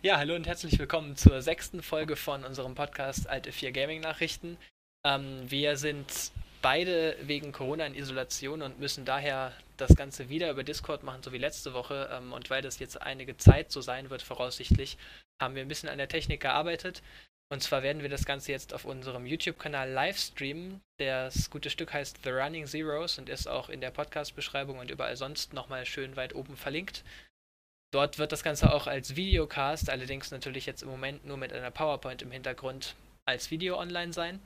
Ja, hallo und herzlich willkommen zur sechsten Folge von unserem Podcast Alte 4 Gaming Nachrichten. Ähm, wir sind beide wegen Corona in Isolation und müssen daher das Ganze wieder über Discord machen, so wie letzte Woche. Ähm, und weil das jetzt einige Zeit so sein wird, voraussichtlich, haben wir ein bisschen an der Technik gearbeitet. Und zwar werden wir das Ganze jetzt auf unserem YouTube-Kanal live streamen. Das gute Stück heißt The Running Zeros und ist auch in der Podcast-Beschreibung und überall sonst nochmal schön weit oben verlinkt. Dort wird das Ganze auch als Videocast, allerdings natürlich jetzt im Moment nur mit einer PowerPoint im Hintergrund, als Video online sein.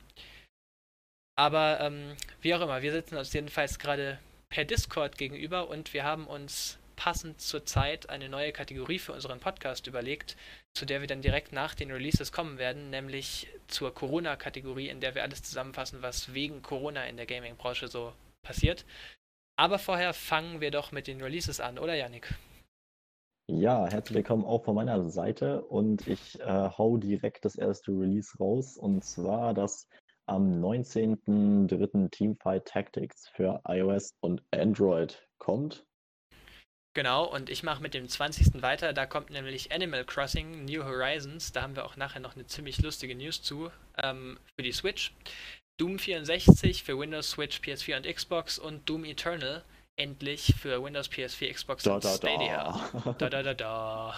Aber ähm, wie auch immer, wir sitzen uns jedenfalls gerade per Discord gegenüber und wir haben uns passend zur Zeit eine neue Kategorie für unseren Podcast überlegt, zu der wir dann direkt nach den Releases kommen werden, nämlich zur Corona-Kategorie, in der wir alles zusammenfassen, was wegen Corona in der Gaming-Branche so passiert. Aber vorher fangen wir doch mit den Releases an, oder Yannick? Ja, herzlich willkommen auch von meiner Seite und ich äh, hau direkt das erste Release raus und zwar das am 19.03. Teamfight Tactics für iOS und Android kommt. Genau, und ich mache mit dem 20. weiter. Da kommt nämlich Animal Crossing New Horizons. Da haben wir auch nachher noch eine ziemlich lustige News zu ähm, für die Switch. Doom 64 für Windows, Switch, PS4 und Xbox und Doom Eternal endlich für Windows, PS4, Xbox Da, und da, Stadia. da. Da, da, da, da.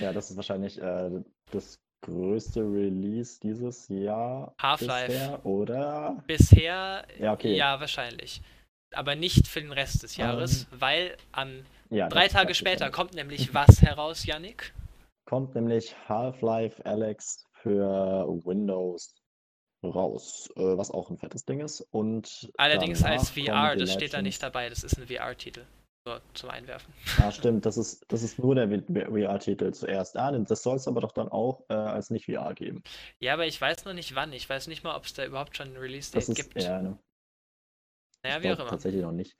Ja, das ist wahrscheinlich äh, das größte Release dieses Jahr Half-Life. oder? Bisher, Ja, okay. ja, wahrscheinlich. Aber nicht für den Rest des Jahres, weil am Ja, drei Tage später kommt nämlich was heraus, Yannick? Kommt nämlich Half-Life Alex für Windows raus, äh, was auch ein fettes Ding ist. Und Allerdings als VR, das steht da nicht dabei, das ist ein VR-Titel. So, zum Einwerfen. Ah, stimmt, das ist, das ist nur der VR-Titel zuerst. Ah, das soll es aber doch dann auch äh, als nicht VR geben. Ja, aber ich weiß noch nicht wann. Ich weiß nicht mal, ob es da überhaupt schon ein Release-Date gibt. ja, ne, naja, ich wie auch immer. tatsächlich noch nicht.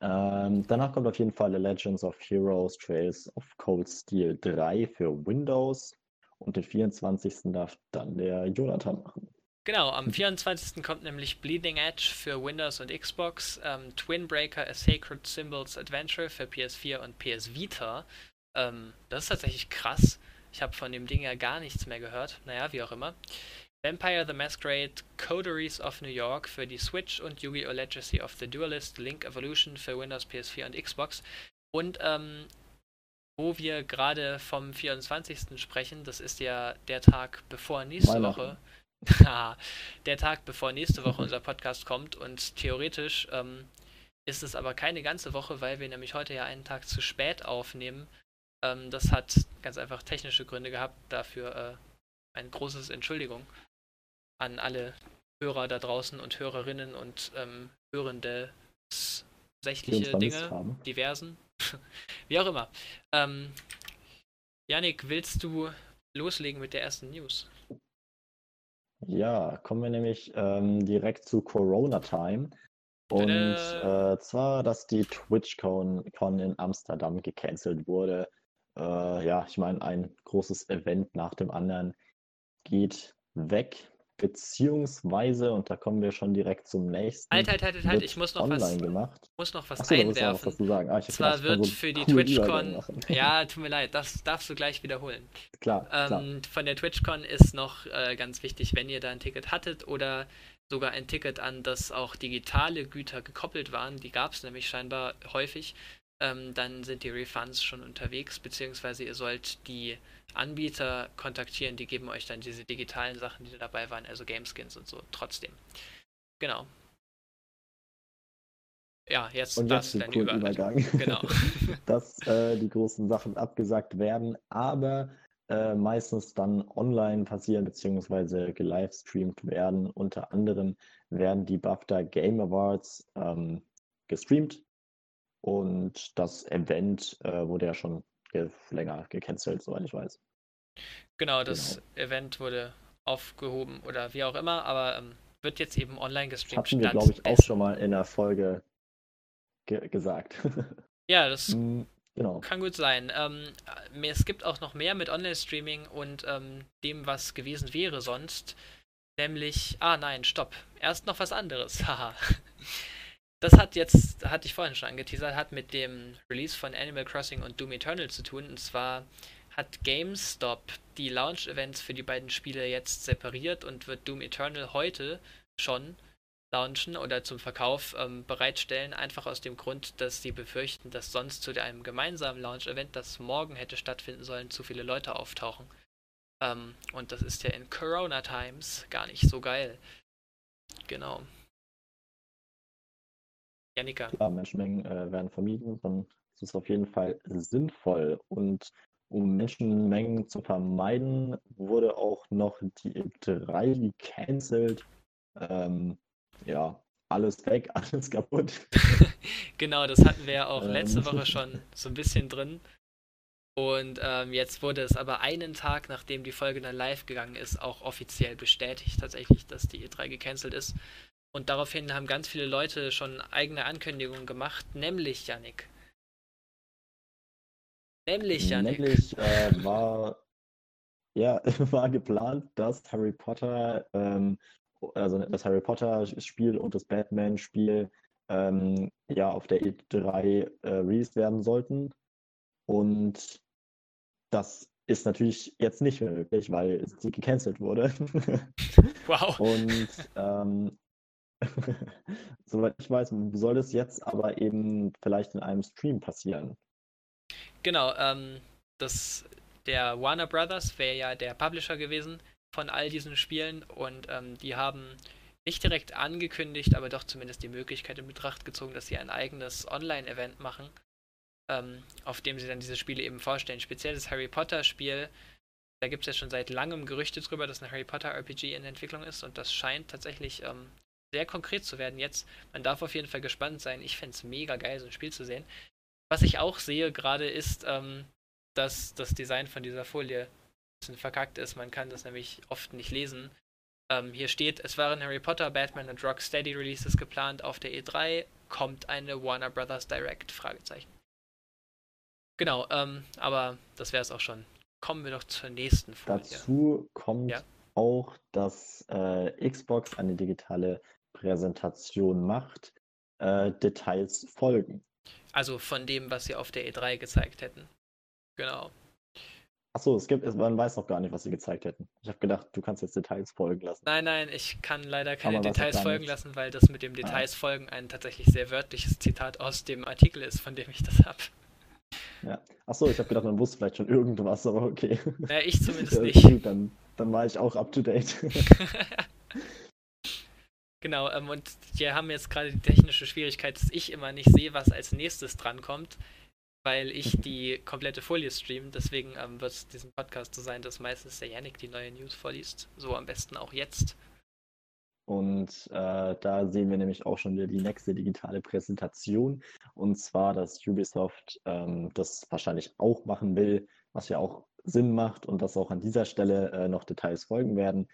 Ähm, danach kommt auf jeden Fall The Legends of Heroes Trails of Cold Steel 3 für Windows. Und den 24. darf dann der Jonathan machen. Genau, am 24. kommt nämlich Bleeding Edge für Windows und Xbox, ähm, Twin Breaker A Sacred Symbols Adventure für PS4 und PS Vita. Ähm, das ist tatsächlich krass. Ich habe von dem Ding ja gar nichts mehr gehört. Naja, wie auch immer. Vampire the Masquerade Coteries of New York für die Switch und Yu-Gi-Oh! Legacy of the Duelist Link Evolution für Windows, PS4 und Xbox. Und ähm, wo wir gerade vom 24. sprechen, das ist ja der Tag bevor nächste Weihnachten. Woche. Haha, der Tag bevor nächste Woche unser Podcast kommt und theoretisch ähm, ist es aber keine ganze Woche, weil wir nämlich heute ja einen Tag zu spät aufnehmen. Ähm, das hat ganz einfach technische Gründe gehabt. Dafür äh, ein großes Entschuldigung an alle Hörer da draußen und Hörerinnen und ähm, Hörende sächliche Dinge, haben. diversen. Wie auch immer. Ähm, Yannick, willst du loslegen mit der ersten News? Ja, kommen wir nämlich ähm, direkt zu Corona Time. Und äh, zwar, dass die TwitchCon Con in Amsterdam gecancelt wurde. Äh, ja, ich meine, ein großes Event nach dem anderen geht weg. Beziehungsweise, und da kommen wir schon direkt zum nächsten. Halt, halt, halt, halt, halt, ich muss noch online was, gemacht. muss noch was Achso, da muss noch was einwerfen. dazu sagen. Ah, Zwar wird so für die Übergang TwitchCon, ja, tut mir leid, das darfst du gleich wiederholen. Klar, klar. Ähm, von der TwitchCon ist noch äh, ganz wichtig, wenn ihr da ein Ticket hattet oder sogar ein Ticket, an das auch digitale Güter gekoppelt waren, die gab es nämlich scheinbar häufig, ähm, dann sind die Refunds schon unterwegs, beziehungsweise ihr sollt die Anbieter kontaktieren, die geben euch dann diese digitalen Sachen, die da dabei waren, also Gameskins und so, trotzdem. Genau. Ja, jetzt Und jetzt du den. Übergang. Genau. dass äh, die großen Sachen abgesagt werden, aber äh, meistens dann online passieren bzw. gelivestreamt werden. Unter anderem werden die BAFTA Game Awards ähm, gestreamt und das Event äh, wurde ja schon länger gecancelt, soweit ich weiß. Genau, das Event wurde aufgehoben oder wie auch immer, aber ähm, wird jetzt eben online gestreamt. hatten wir, glaube ich, auch schon mal in der Folge ge gesagt. Ja, das Mm, genau. kann gut sein. Ähm, äh, es gibt auch noch mehr mit Online-Streaming und ähm, dem, was gewesen wäre sonst. Nämlich, ah nein, stopp. Erst noch was anderes. Haha. Das hat jetzt, hatte ich vorhin schon angeteasert, hat mit dem Release von Animal Crossing und Doom Eternal zu tun. Und zwar hat GameStop die Launch-Events für die beiden Spiele jetzt separiert und wird Doom Eternal heute schon launchen oder zum Verkauf ähm, bereitstellen, einfach aus dem Grund, dass sie befürchten, dass sonst zu einem gemeinsamen Launch-Event, das morgen hätte stattfinden sollen, zu viele Leute auftauchen. Ähm, und das ist ja in Corona Times gar nicht so geil. Genau. Janika. Ja, Menschenmengen äh, werden vermieden, dann ist es auf jeden Fall sinnvoll. Und um Menschenmengen zu vermeiden, wurde auch noch die E3 gecancelt. Ähm, ja, alles weg, alles kaputt. genau, das hatten wir ja auch ähm. letzte Woche schon so ein bisschen drin. Und ähm, jetzt wurde es aber einen Tag, nachdem die Folge dann live gegangen ist, auch offiziell bestätigt tatsächlich, dass die E3 gecancelt ist. Und daraufhin haben ganz viele Leute schon eigene Ankündigungen gemacht, nämlich Yannick. Nämlich Yannick. Nämlich äh, war, ja, war geplant, dass Harry Potter ähm, also das Harry Potter-Spiel und das Batman-Spiel ähm, ja auf der E3 äh, released werden sollten. Und das ist natürlich jetzt nicht mehr möglich, weil sie gecancelt wurde. wow. Und ähm, soweit ich weiß, soll das jetzt aber eben vielleicht in einem Stream passieren. Genau, ähm, das, der Warner Brothers wäre ja der Publisher gewesen von all diesen Spielen und ähm, die haben nicht direkt angekündigt, aber doch zumindest die Möglichkeit in Betracht gezogen, dass sie ein eigenes Online-Event machen, ähm, auf dem sie dann diese Spiele eben vorstellen. Speziell das Harry Potter-Spiel, da gibt es ja schon seit langem Gerüchte drüber, dass ein Harry Potter RPG in Entwicklung ist und das scheint tatsächlich ähm, sehr konkret zu werden jetzt. Man darf auf jeden Fall gespannt sein. Ich fände es mega geil, so ein Spiel zu sehen. Was ich auch sehe gerade ist, ähm, dass das Design von dieser Folie bisschen verkackt ist. Man kann das nämlich oft nicht lesen. Ähm, hier steht, es waren Harry Potter, Batman und Rocksteady Releases geplant auf der E3. Kommt eine Warner Brothers Direct? Fragezeichen. Genau, ähm, aber das wäre es auch schon. Kommen wir doch zur nächsten Folie. Dazu kommt ja? auch, dass äh, Xbox eine digitale Präsentation macht. Äh, Details folgen. Also von dem, was sie auf der E3 gezeigt hätten. Genau. Achso, es gibt, man weiß noch gar nicht, was sie gezeigt hätten. Ich habe gedacht, du kannst jetzt Details folgen lassen. Nein, nein, ich kann leider keine Details folgen nicht. lassen, weil das mit dem ah. Details ah. folgen ein tatsächlich sehr wörtliches Zitat aus dem Artikel ist, von dem ich das habe. Ja. Achso, ich habe gedacht, man wusste vielleicht schon irgendwas, aber okay. Ja, ich zumindest ja, nicht. dann, dann war ich auch up to date. genau, ähm, und wir haben jetzt gerade die technische Schwierigkeit, dass ich immer nicht sehe, was als nächstes drankommt weil ich die komplette Folie streame. Deswegen ähm, wird es diesem Podcast so sein, dass meistens der Yannick die neue News vorliest. So am besten auch jetzt. Und äh, da sehen wir nämlich auch schon wieder die nächste digitale Präsentation. Und zwar, dass Ubisoft ähm, das wahrscheinlich auch machen will, was ja auch Sinn macht und dass auch an dieser Stelle äh, noch Details folgen werden,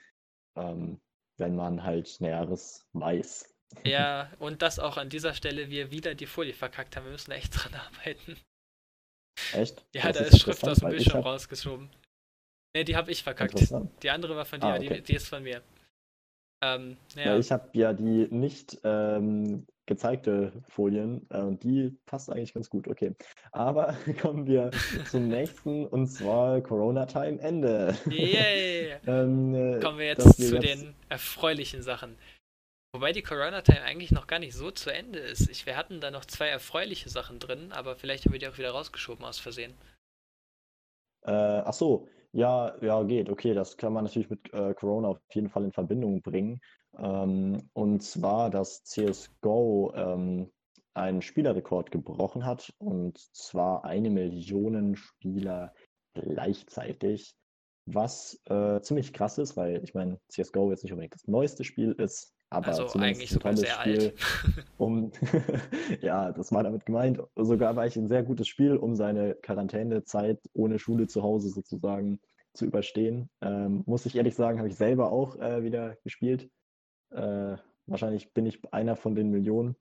ähm, wenn man halt Näheres weiß. Ja, und dass auch an dieser Stelle wir wieder die Folie verkackt haben. Wir müssen echt dran arbeiten. Echt? Ja, da ist Schrift aus dem Bildschirm hab... rausgeschoben. Ne, die habe ich verkackt. Die andere war von dir, ah, okay. die, die, ist von mir. Ähm, ja. ich habe ja die nicht ähm, gezeigte Folien äh, und die passt eigentlich ganz gut. Okay. Aber kommen wir zum nächsten und zwar Corona Time Ende. Yay! ähm, äh, kommen wir jetzt wir zu jetzt... den erfreulichen Sachen. Wobei die Corona-Time eigentlich noch gar nicht so zu Ende ist. Ich, wir hatten da noch zwei erfreuliche Sachen drin, aber vielleicht haben wir die auch wieder rausgeschoben aus Versehen. Äh, ach so, ja, ja, geht. Okay, das kann man natürlich mit äh, Corona auf jeden Fall in Verbindung bringen. Ähm, und zwar, dass CSGO ähm, einen Spielerrekord gebrochen hat und zwar eine Million Spieler gleichzeitig. Was äh, ziemlich krass ist, weil ich meine, CSGO jetzt nicht unbedingt das neueste Spiel ist, aber also eigentlich sogar sehr Spiel, alt. um, ja, das war damit gemeint. Sogar war ich ein sehr gutes Spiel, um seine Quarantänezeit ohne Schule zu Hause sozusagen zu überstehen. Ähm, muss ich ehrlich sagen, habe ich selber auch äh, wieder gespielt. Äh, wahrscheinlich bin ich einer von den Millionen.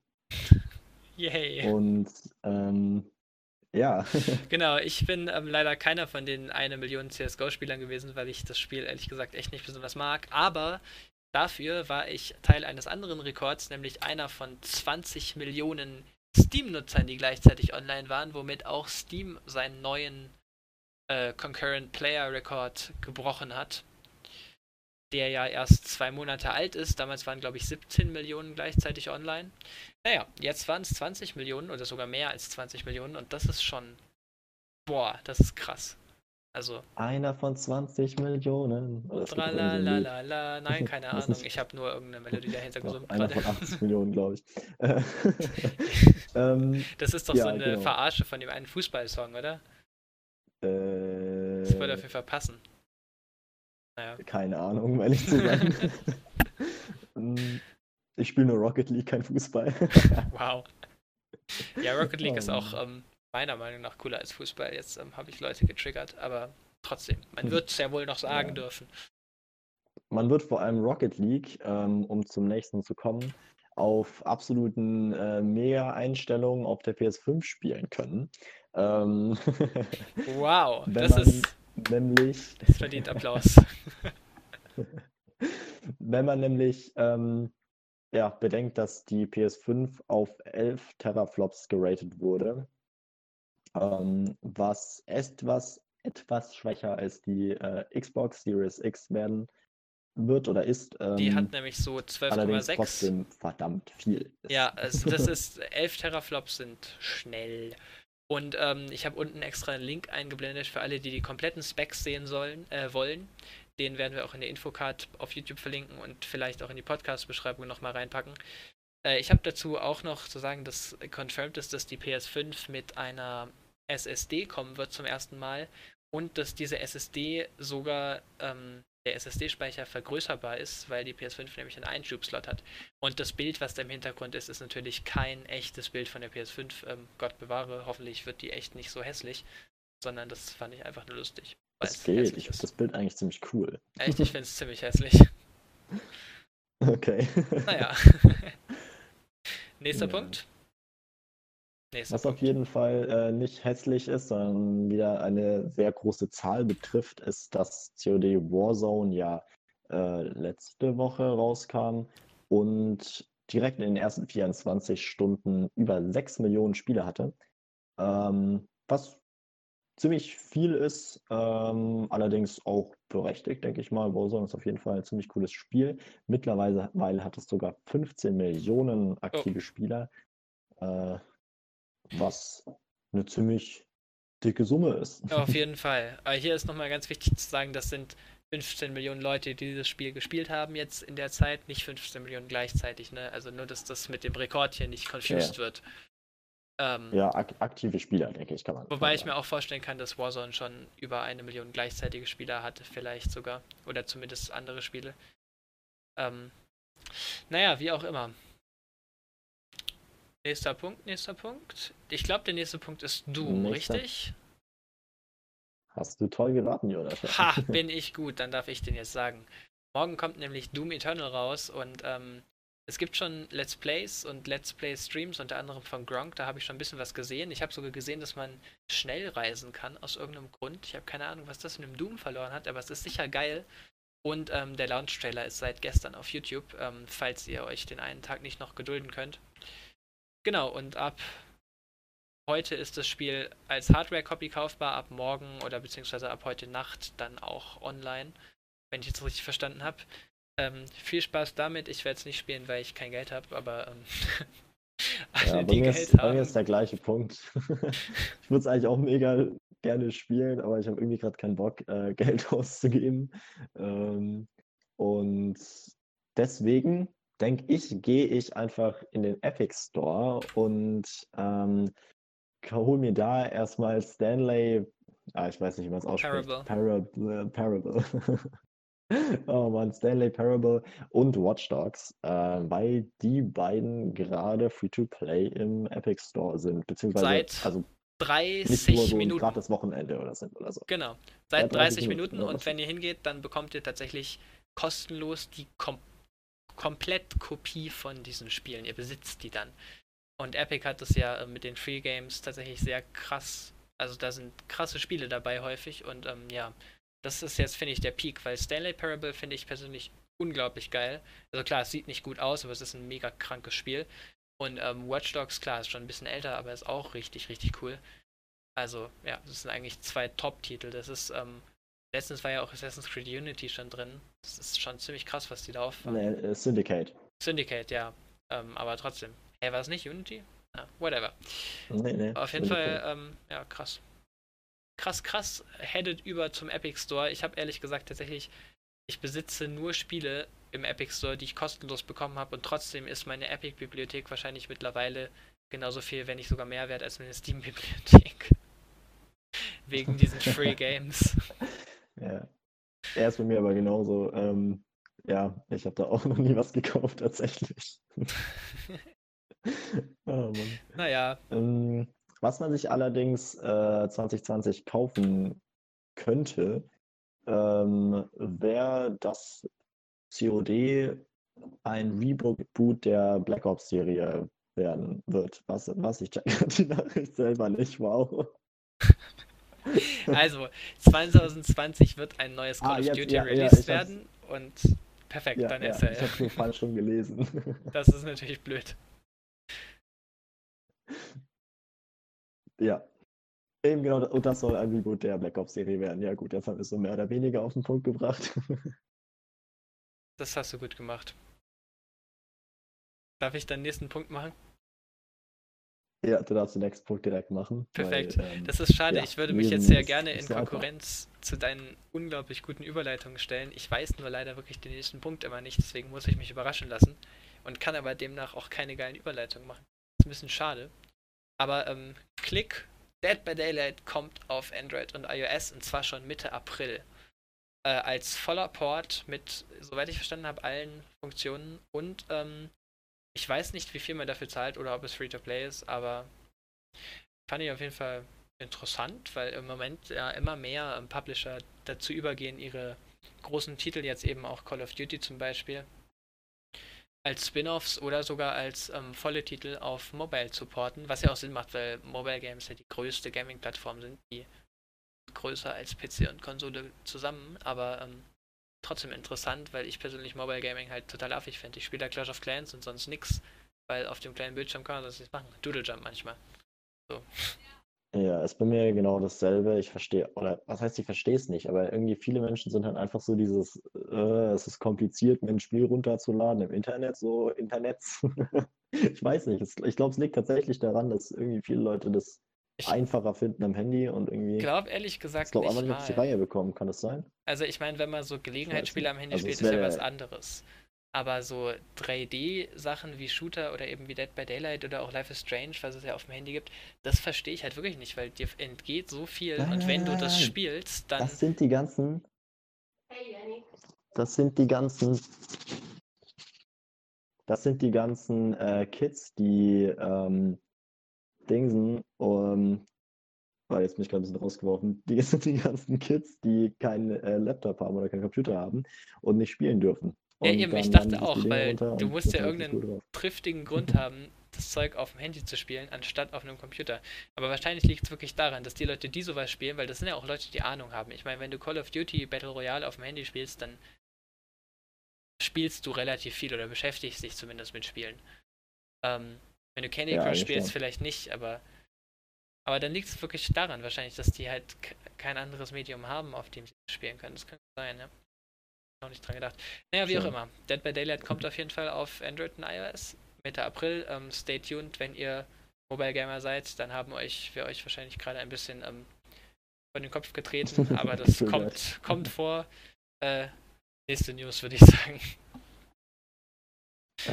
Yay. Und ähm, ja. genau, ich bin ähm, leider keiner von den eine Million CSGO-Spielern gewesen, weil ich das Spiel ehrlich gesagt echt nicht besonders mag. Aber Dafür war ich Teil eines anderen Rekords, nämlich einer von 20 Millionen Steam-Nutzern, die gleichzeitig online waren, womit auch Steam seinen neuen äh, Concurrent Player Record gebrochen hat, der ja erst zwei Monate alt ist. Damals waren, glaube ich, 17 Millionen gleichzeitig online. Naja, jetzt waren es 20 Millionen oder sogar mehr als 20 Millionen und das ist schon, boah, das ist krass. Also. Einer von 20 Millionen. Oh, Tralalala. Nein, keine Ahnung. Ich habe nur irgendeine Melodie dahinter gesungen. Einer von 80 Millionen, glaube ich. ähm, das ist doch ja, so eine genau. Verarsche von dem einen Fußballsong, oder? Äh, das würde dafür verpassen. Naja. Keine Ahnung, um ehrlich zu sein. Mm, ich spiele nur Rocket League, kein Fußball. wow. Ja, Rocket League oh. ist auch ähm, meiner Meinung nach cooler als Fußball. Jetzt ähm, habe ich Leute getriggert, aber trotzdem, man hm. wird es ja wohl noch sagen ja. dürfen. Man wird vor allem Rocket League, ähm, um zum nächsten zu kommen, auf absoluten äh, Mega-Einstellungen auf der PS5 spielen können. Ähm, wow, das ist nämlich. Das verdient Applaus. wenn man nämlich ähm, ja, bedenkt, dass die PS5 auf 11 Teraflops geratet wurde, ähm, was etwas, etwas schwächer als die äh, Xbox Series X werden wird oder ist. Ähm, die hat nämlich so 12,6. trotzdem verdammt viel. Ja, also das ist 11 Teraflops sind schnell. Und ähm, ich habe unten extra einen Link eingeblendet für alle, die die kompletten Specs sehen sollen, äh, wollen. Den werden wir auch in der Infocard auf YouTube verlinken und vielleicht auch in die Podcast-Beschreibung nochmal reinpacken. Äh, ich habe dazu auch noch zu sagen, dass confirmed ist, dass die PS5 mit einer SSD kommen wird zum ersten Mal und dass diese SSD sogar ähm, der SSD-Speicher vergrößerbar ist, weil die PS5 nämlich einen Einschubslot hat. Und das Bild, was da im Hintergrund ist, ist natürlich kein echtes Bild von der PS5. Ähm, Gott bewahre, hoffentlich wird die echt nicht so hässlich, sondern das fand ich einfach nur lustig. Das geht, ich finde das Bild eigentlich ziemlich cool. Echt, ich finde es ziemlich hässlich. Okay. Naja. Nächster ja. Punkt. Was auf jeden Fall äh, nicht hässlich ist, sondern wieder eine sehr große Zahl betrifft, ist, dass COD Warzone ja äh, letzte Woche rauskam und direkt in den ersten 24 Stunden über 6 Millionen Spiele hatte. Ähm, was ziemlich viel ist, ähm, allerdings auch berechtigt, denke ich mal. Warzone ist auf jeden Fall ein ziemlich cooles Spiel. Mittlerweile hat es sogar 15 Millionen aktive oh. Spieler. Äh, was eine ziemlich dicke Summe ist. Auf jeden Fall. Aber hier ist nochmal ganz wichtig zu sagen, das sind 15 Millionen Leute, die dieses Spiel gespielt haben jetzt in der Zeit, nicht 15 Millionen gleichzeitig, ne? Also nur, dass das mit dem Rekord hier nicht confused ja. wird. Ähm, ja, ak aktive Spieler, denke ich, kann man. Wobei ich mir auch vorstellen kann, dass Warzone schon über eine Million gleichzeitige Spieler hatte, vielleicht sogar. Oder zumindest andere Spiele. Ähm, naja, wie auch immer. Nächster Punkt, nächster Punkt. Ich glaube, der nächste Punkt ist Doom, nächster. richtig? Hast du toll geraten, Jonas. Ha, bin ich gut, dann darf ich den jetzt sagen. Morgen kommt nämlich Doom Eternal raus und ähm, es gibt schon Let's Plays und Let's Play Streams, unter anderem von Gronk, da habe ich schon ein bisschen was gesehen. Ich habe sogar gesehen, dass man schnell reisen kann, aus irgendeinem Grund. Ich habe keine Ahnung, was das mit dem Doom verloren hat, aber es ist sicher geil. Und ähm, der Launch-Trailer ist seit gestern auf YouTube, ähm, falls ihr euch den einen Tag nicht noch gedulden könnt. Genau, und ab heute ist das Spiel als Hardware-Copy kaufbar, ab morgen oder beziehungsweise ab heute Nacht dann auch online, wenn ich jetzt richtig verstanden habe. Ähm, viel Spaß damit. Ich werde es nicht spielen, weil ich kein Geld habe, aber ähm, alle, ja, die Geld ist, haben. Bei mir ist der gleiche Punkt. ich würde es eigentlich auch mega gerne spielen, aber ich habe irgendwie gerade keinen Bock, äh, Geld auszugeben. Ähm, und deswegen denke ich, gehe ich einfach in den Epic Store und ähm, hole mir da erstmal Stanley, ah, ich weiß nicht, wie man es ausspricht. Parable. Parable. oh man, Stanley Parable und Watch Dogs, äh, weil die beiden gerade Free-to-Play im Epic Store sind, beziehungsweise Seit also 30 nicht so Minuten. gratis Wochenende oder sind oder so. Genau. Seit 30, 30 Minuten, Minuten und wenn ihr hingeht, dann bekommt ihr tatsächlich kostenlos die komplette komplett Kopie von diesen Spielen. Ihr besitzt die dann. Und Epic hat das ja äh, mit den Free Games tatsächlich sehr krass. Also da sind krasse Spiele dabei häufig und ähm, ja, das ist jetzt, finde ich, der Peak, weil Stanley Parable finde ich persönlich unglaublich geil. Also klar, es sieht nicht gut aus, aber es ist ein mega krankes Spiel. Und ähm, Watch Dogs, klar, ist schon ein bisschen älter, aber ist auch richtig, richtig cool. Also, ja, das sind eigentlich zwei Top-Titel. Das ist, ähm, letztens war ja auch Assassin's Creed Unity schon drin. Das ist schon ziemlich krass, was die da auffahren. Nee, äh, Syndicate. Syndicate, ja. Ähm, aber trotzdem. Hey, war es nicht Unity? Ja, whatever. Nee, nee. Auf jeden. Fall, ähm, ja, krass. Krass, krass, headed über zum Epic Store. Ich habe ehrlich gesagt tatsächlich, ich besitze nur Spiele im Epic Store, die ich kostenlos bekommen habe und trotzdem ist meine Epic-Bibliothek wahrscheinlich mittlerweile genauso viel, wenn nicht sogar mehr wert als meine Steam-Bibliothek. Wegen diesen Free Games. Ja. Er ist bei mir aber genauso. Ähm, ja, ich habe da auch noch nie was gekauft, tatsächlich. oh, Mann. Naja, Ähm, was man sich allerdings äh, 2020 kaufen könnte, ähm, wäre das COD ein Reboot der Black Ops-Serie werden wird. Was, was ich check die Nachricht selber nicht, wow. also 2020 wird ein neues Call Ah, of Duty ja, ja, released hab's- werden und perfekt, Ja, dann ja, ist er. ich habe nur falsch schon gelesen. Das ist natürlich blöd. Ja. Eben genau, und das soll ein Reboot der Black Ops-Serie werden. Ja gut, jetzt haben wir es so mehr oder weniger auf den Punkt gebracht. Das hast du gut gemacht. Darf ich deinen nächsten Punkt machen? Ja, du darfst den nächsten Punkt direkt machen. Perfekt. Weil, ähm, Das ist schade. ja, ich würde mich jetzt sehr gerne in. Konkurrenz zu deinen unglaublich guten Überleitungen stellen. Ich weiß nur leider wirklich den nächsten Punkt immer nicht, deswegen muss ich mich überraschen lassen und kann aber demnach auch keine geilen Überleitungen machen. ist ein bisschen schade. Aber ähm, Click, Dead by Daylight kommt auf Android und iOS und zwar schon Mitte April. Äh, als voller Port mit, soweit ich verstanden habe, allen Funktionen und ähm, ich weiß nicht, wie viel man dafür zahlt oder ob es Free-to-Play ist, aber fand ich auf jeden Fall interessant, weil im Moment ja immer mehr ähm, Publisher dazu übergehen, ihre großen Titel, jetzt eben auch Call of Duty zum Beispiel, als Spin-offs oder sogar als ähm, volle Titel auf Mobile zu porten, was ja auch Sinn macht, weil Mobile Games ja die größte Gaming-Plattform sind, die größer als PC und Konsole zusammen, aber ähm, trotzdem interessant, weil ich persönlich Mobile Gaming halt total affig finde. Ich spiele da Clash of Clans und sonst nix, weil auf dem kleinen Bildschirm kann man das nicht machen. Doodle Jump manchmal. Ja, ist bei mir genau dasselbe. Ich verstehe, oder was heißt, ich verstehe es nicht, aber irgendwie viele Menschen sind halt einfach so dieses, äh, es ist kompliziert, mir ein Spiel runterzuladen im Internet, so Internets. Ich weiß nicht, es, ich glaube, es liegt tatsächlich daran, dass irgendwie viele Leute das Ich einfacher finden am Handy und irgendwie, Ich ich glaube ehrlich gesagt glaube nicht einfach nicht auf die mal. Reihe bekommen. Kann das sein? Also ich meine, wenn man so Gelegenheitsspiele am Handy Also spielt, es ist ja was anderes. Aber so 3D-Sachen wie Shooter oder eben wie Dead by Daylight oder auch Life is Strange, was es ja auf dem Handy gibt, das verstehe ich halt wirklich nicht, weil dir entgeht so viel und wenn du das Nein. spielst, dann Das sind die ganzen, Hey Jenny. das sind die ganzen, das sind die ganzen äh, Kids, die ähm, Dingsen, um, weil jetzt bin ich gerade ein bisschen rausgeworfen, die sind die ganzen Kids, die keinen äh, Laptop haben oder keinen Computer haben und nicht spielen dürfen. Ja, Und eben, ich dachte auch, weil du musst ja halt irgendeinen triftigen Grund haben, das Zeug auf dem Handy zu spielen, anstatt auf einem Computer. Aber wahrscheinlich liegt es wirklich daran, dass die Leute, die sowas spielen, weil das sind ja auch Leute, die Ahnung haben. Ich meine, wenn du Call of Duty Battle Royale auf dem Handy spielst, dann spielst du relativ viel oder beschäftigst dich zumindest mit Spielen. Ähm, wenn du Candy Ja, Crush eigentlich spielst, vielleicht nicht, aber aber dann liegt es wirklich daran wahrscheinlich, dass die halt kein anderes Medium haben, auf dem sie spielen können. Das könnte sein, ja. Noch nicht dran gedacht. Naja, wie auch Sure. immer. Dead by Daylight kommt auf jeden Fall auf Android und iOS Mitte April. Ähm, stay tuned, wenn ihr Mobile Gamer seid, dann haben euch, wir euch wahrscheinlich gerade ein bisschen ähm, vor den Kopf getreten, aber das kommt, kommt vor. Äh, nächste News würde ich sagen.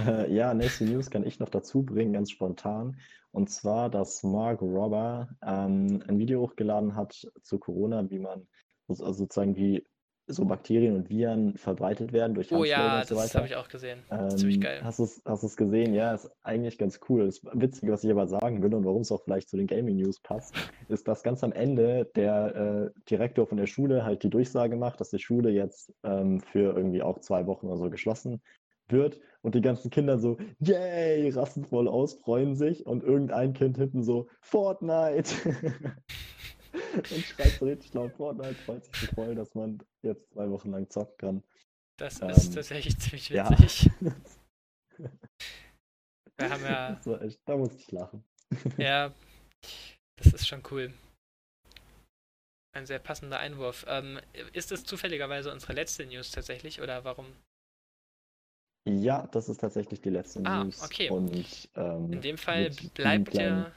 Äh, ja, nächste News kann ich noch dazu bringen, ganz spontan. Und zwar, dass Mark Robber ähm, ein Video hochgeladen hat zu Corona, wie man also sozusagen wie so Bakterien und Viren verbreitet werden durch Oh Handschläge ja, und so das habe ich auch gesehen. Ist ziemlich Ähm, geil. Hast du es hast du's gesehen? Ja, ist eigentlich ganz cool. Das Witzige, was ich aber sagen will und warum es auch vielleicht zu den Gaming News passt, ist, dass ganz am Ende der äh, Direktor von der Schule halt die Durchsage macht, dass die Schule jetzt ähm, für irgendwie auch zwei Wochen oder so geschlossen wird und die ganzen Kinder so, yay, rasten voll aus, freuen sich und irgendein Kind hinten so, Fortnite! und schreit so richtig laut Fortnite, freut sich so voll, dass man jetzt zwei Wochen lang zocken kann. Das ähm, ist tatsächlich ziemlich ja. witzig. Wir haben ja, Das war echt, da musste ich lachen. ja, das ist schon cool. ein sehr passender Einwurf. Ähm, ist es zufälligerweise unsere letzte News tatsächlich oder warum? Ja, das ist tatsächlich die letzte Ah, News. okay. Und ähm, In dem Fall bleibt ja,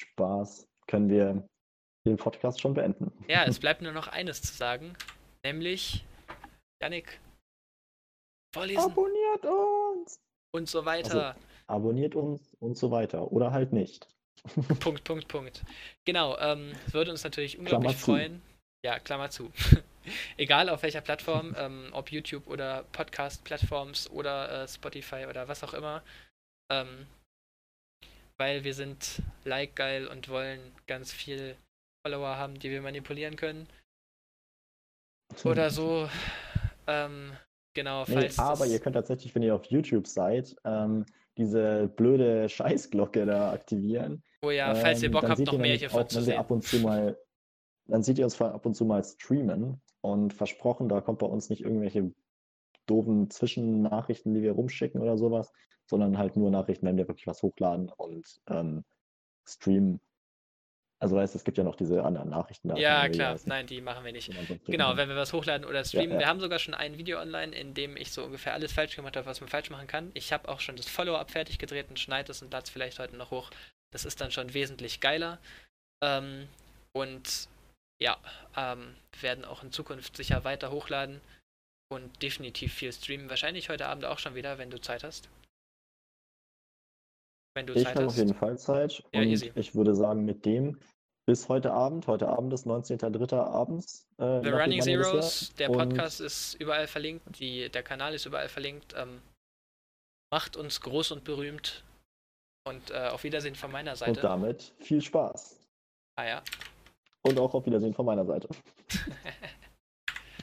Spaß können wir den Podcast schon beenden. ja, es bleibt nur noch eines zu sagen, nämlich Yannick, vorlesen Abonniert uns! und so weiter. Abonniert uns und so weiter. Oder halt nicht. Punkt, Punkt, Punkt. Genau, ähm, würde uns natürlich unglaublich freuen. Ja, Klammer zu. Egal auf welcher Plattform, ähm, ob YouTube oder Podcast-Plattforms oder äh, Spotify oder was auch immer. Ähm, weil wir sind like-geil und wollen ganz viel Follower haben, die wir manipulieren können. Oder so. Ähm, genau, Nee, falls aber ihr könnt tatsächlich, wenn ihr auf YouTube seid, ähm, diese blöde Scheißglocke da aktivieren. oh ja, falls ihr Ähm, Bock habt, noch mehr hiervon auch, zu wenn wir sehen. ab und zu mal, dann seht ihr uns ab und zu mal streamen und versprochen, da kommt bei uns nicht irgendwelche doofen Zwischennachrichten, die wir rumschicken oder sowas, sondern halt nur Nachrichten, wenn wir wirklich was hochladen und ähm, streamen. Also weißt es gibt ja noch diese anderen Nachrichten da. Ja, klar. Vegas, Nein, die machen wir nicht. die Genau, wenn wir was hochladen oder streamen. ja. Wir haben sogar schon ein Video online, in dem ich so ungefähr alles falsch gemacht habe, was man falsch machen kann. Ich habe auch schon das Follow-up fertig gedreht und schneide es und lade es vielleicht heute noch hoch. Das ist dann schon wesentlich geiler. Ähm, und ja, ähm, werden auch in Zukunft sicher weiter hochladen und definitiv viel streamen. Wahrscheinlich heute Abend auch schon wieder, wenn du Zeit hast. Wenn du Ich Zeit habe auf jeden Fall Zeit. Ja, und easy. ich würde sagen, mit dem bis heute Abend, heute Abend ist 19.03. abends. Äh, The Running Zeros, der Und- Podcast ist überall verlinkt, die, der Kanal ist überall verlinkt. Ähm, macht uns groß und berühmt. Und äh, auf Wiedersehen von meiner Und Seite. damit viel Spaß. Ah ja. Und auch auf Wiedersehen von meiner Seite.